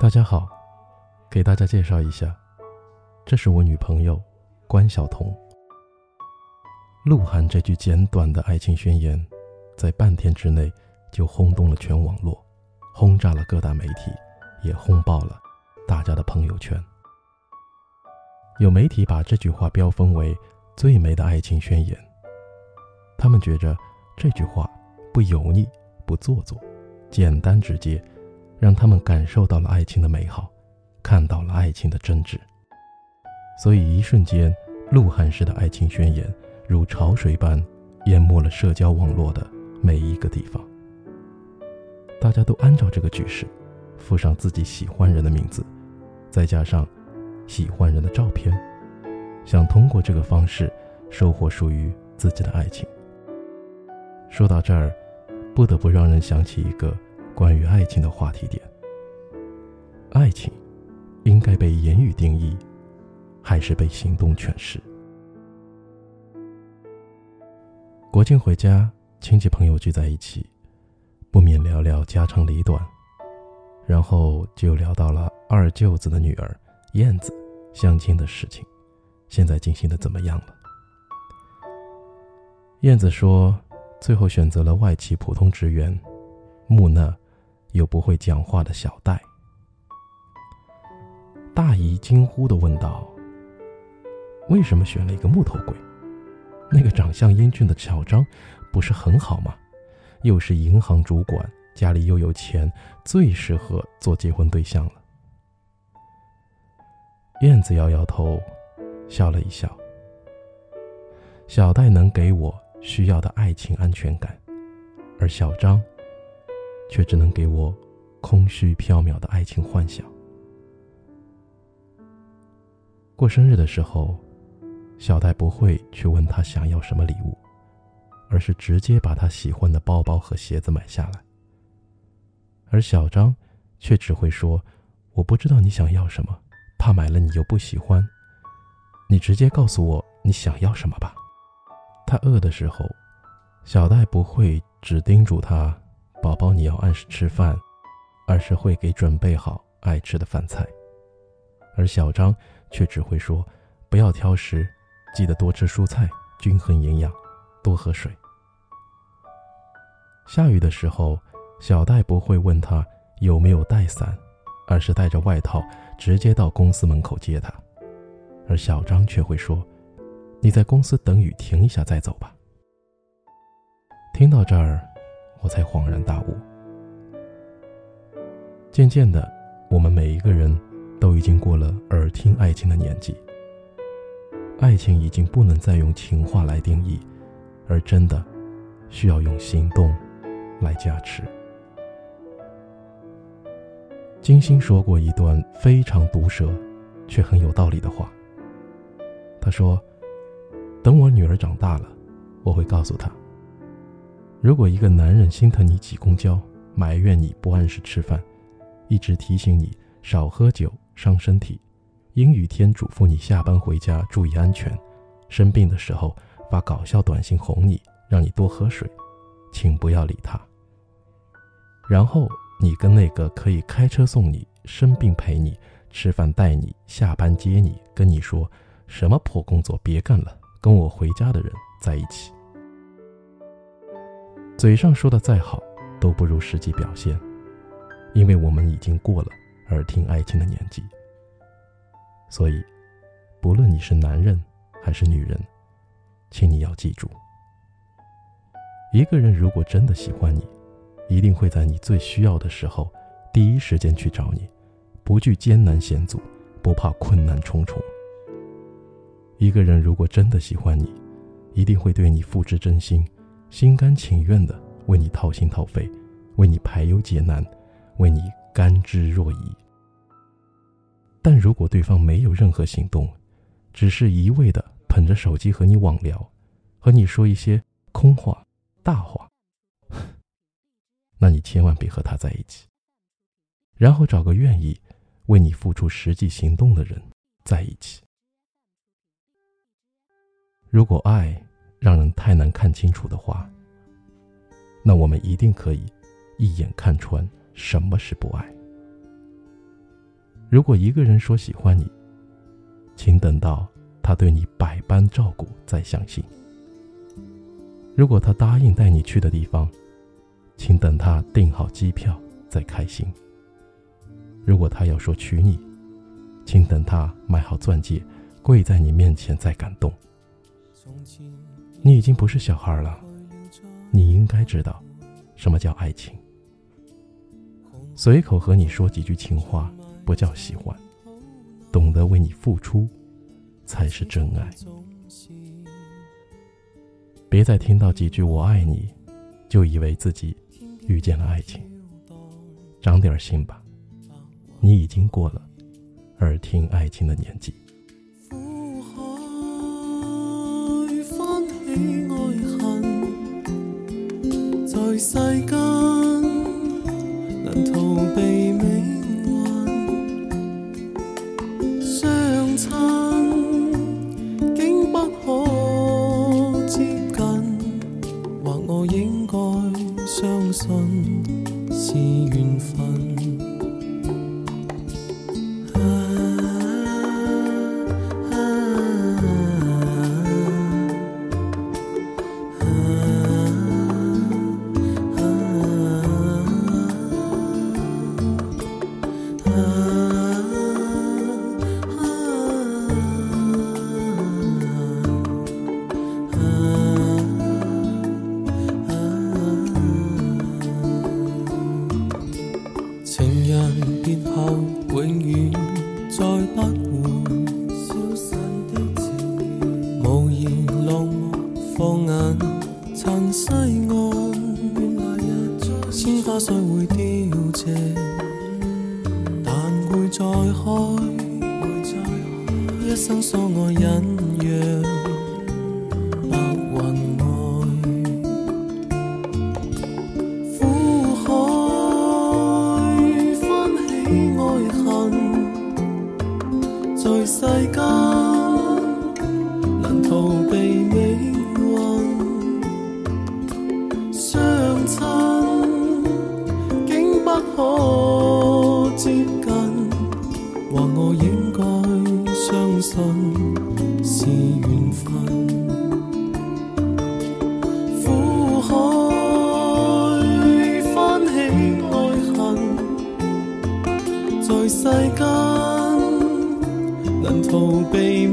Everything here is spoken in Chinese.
大家好，给大家介绍一下，这是我女朋友关晓彤。鹿晗这句简短的爱情宣言，在半天之内就轰动了全网络，轰炸了各大媒体，也轰爆了大家的朋友圈。有媒体把这句话标封为最美的爱情宣言。他们觉着这句话不油腻、不做作，简单直接，让他们感受到了爱情的美好，看到了爱情的真挚。所以一瞬间，鹿晗式的爱情宣言如潮水般淹没了社交网络的每一个地方。大家都按照这个句式，附上自己喜欢人的名字，再加上。喜欢人的照片，想通过这个方式收获属于自己的爱情。说到这儿，不得不让人想起一个关于爱情的话题点：爱情应该被言语定义，还是被行动诠释？国庆回家，亲戚朋友聚在一起，不免聊聊家长里短，然后就聊到了二舅子的女儿。燕子相亲的事情，现在进行的怎么样了？燕子说，最后选择了外企普通职员，木讷又不会讲话的小戴。大姨惊呼的问道：“为什么选了一个木头鬼？那个长相英俊的小张不是很好吗？又是银行主管，家里又有钱，最适合做结婚对象了。”燕子摇摇头，笑了一笑。小戴能给我需要的爱情安全感，而小张却只能给我空虚缥缈的爱情幻想。过生日的时候，小戴不会去问他想要什么礼物，而是直接把他喜欢的包包和鞋子买下来。而小张却只会说：“我不知道你想要什么。”怕买了你又不喜欢，你直接告诉我你想要什么吧。他饿的时候，小戴不会只叮嘱他：“宝宝你要按时吃饭”，而是会给准备好爱吃的饭菜。而小张却只会说：“不要挑食，记得多吃蔬菜，均衡营养，多喝水。”下雨的时候，小戴不会问他有没有带伞。而是带着外套直接到公司门口接他，而小张却会说：“你在公司等雨停一下再走吧。”听到这儿，我才恍然大悟。渐渐的，我们每一个人都已经过了耳听爱情的年纪，爱情已经不能再用情话来定义，而真的需要用行动来加持。金星说过一段非常毒舌，却很有道理的话。他说：“等我女儿长大了，我会告诉她，如果一个男人心疼你挤公交，埋怨你不按时吃饭，一直提醒你少喝酒伤身体，阴雨天嘱咐你下班回家注意安全，生病的时候发搞笑短信哄你，让你多喝水，请不要理他。然后。”你跟那个可以开车送你、生病陪你、吃饭带你、下班接你、跟你说什么破工作别干了、跟我回家的人在一起，嘴上说的再好，都不如实际表现，因为我们已经过了耳听爱情的年纪。所以，不论你是男人还是女人，请你要记住，一个人如果真的喜欢你。一定会在你最需要的时候，第一时间去找你，不惧艰难险阻，不怕困难重重。一个人如果真的喜欢你，一定会对你付之真心，心甘情愿的为你掏心掏肺，为你排忧解难，为你甘之若饴。但如果对方没有任何行动，只是一味的捧着手机和你网聊，和你说一些空话、大话。那你千万别和他在一起，然后找个愿意为你付出实际行动的人在一起。如果爱让人太难看清楚的话，那我们一定可以一眼看穿什么是不爱。如果一个人说喜欢你，请等到他对你百般照顾再相信；如果他答应带你去的地方，请等他订好机票再开心；如果他要说娶你，请等他买好钻戒，跪在你面前再感动。你已经不是小孩了，你应该知道什么叫爱情。随口和你说几句情话不叫喜欢，懂得为你付出才是真爱。别再听到几句“我爱你”，就以为自己遇见了爱情。长点心吧，你已经过了耳听爱情的年纪。爱恨在世间眼残西岸。鲜花虽会凋谢，但会再开。一生所爱隐约。难